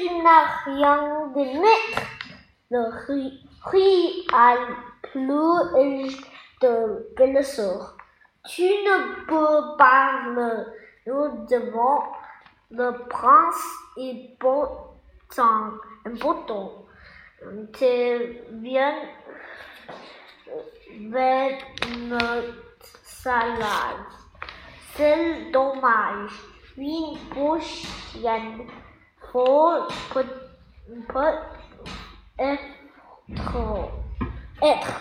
tu n'as rien de mettre. Le riz a plus de sort. Tu ne peux pas le nous devant le prince est un bouton. Tu viens vers notre salade. C'est dommage. Une prochaine fois peut, peut être, être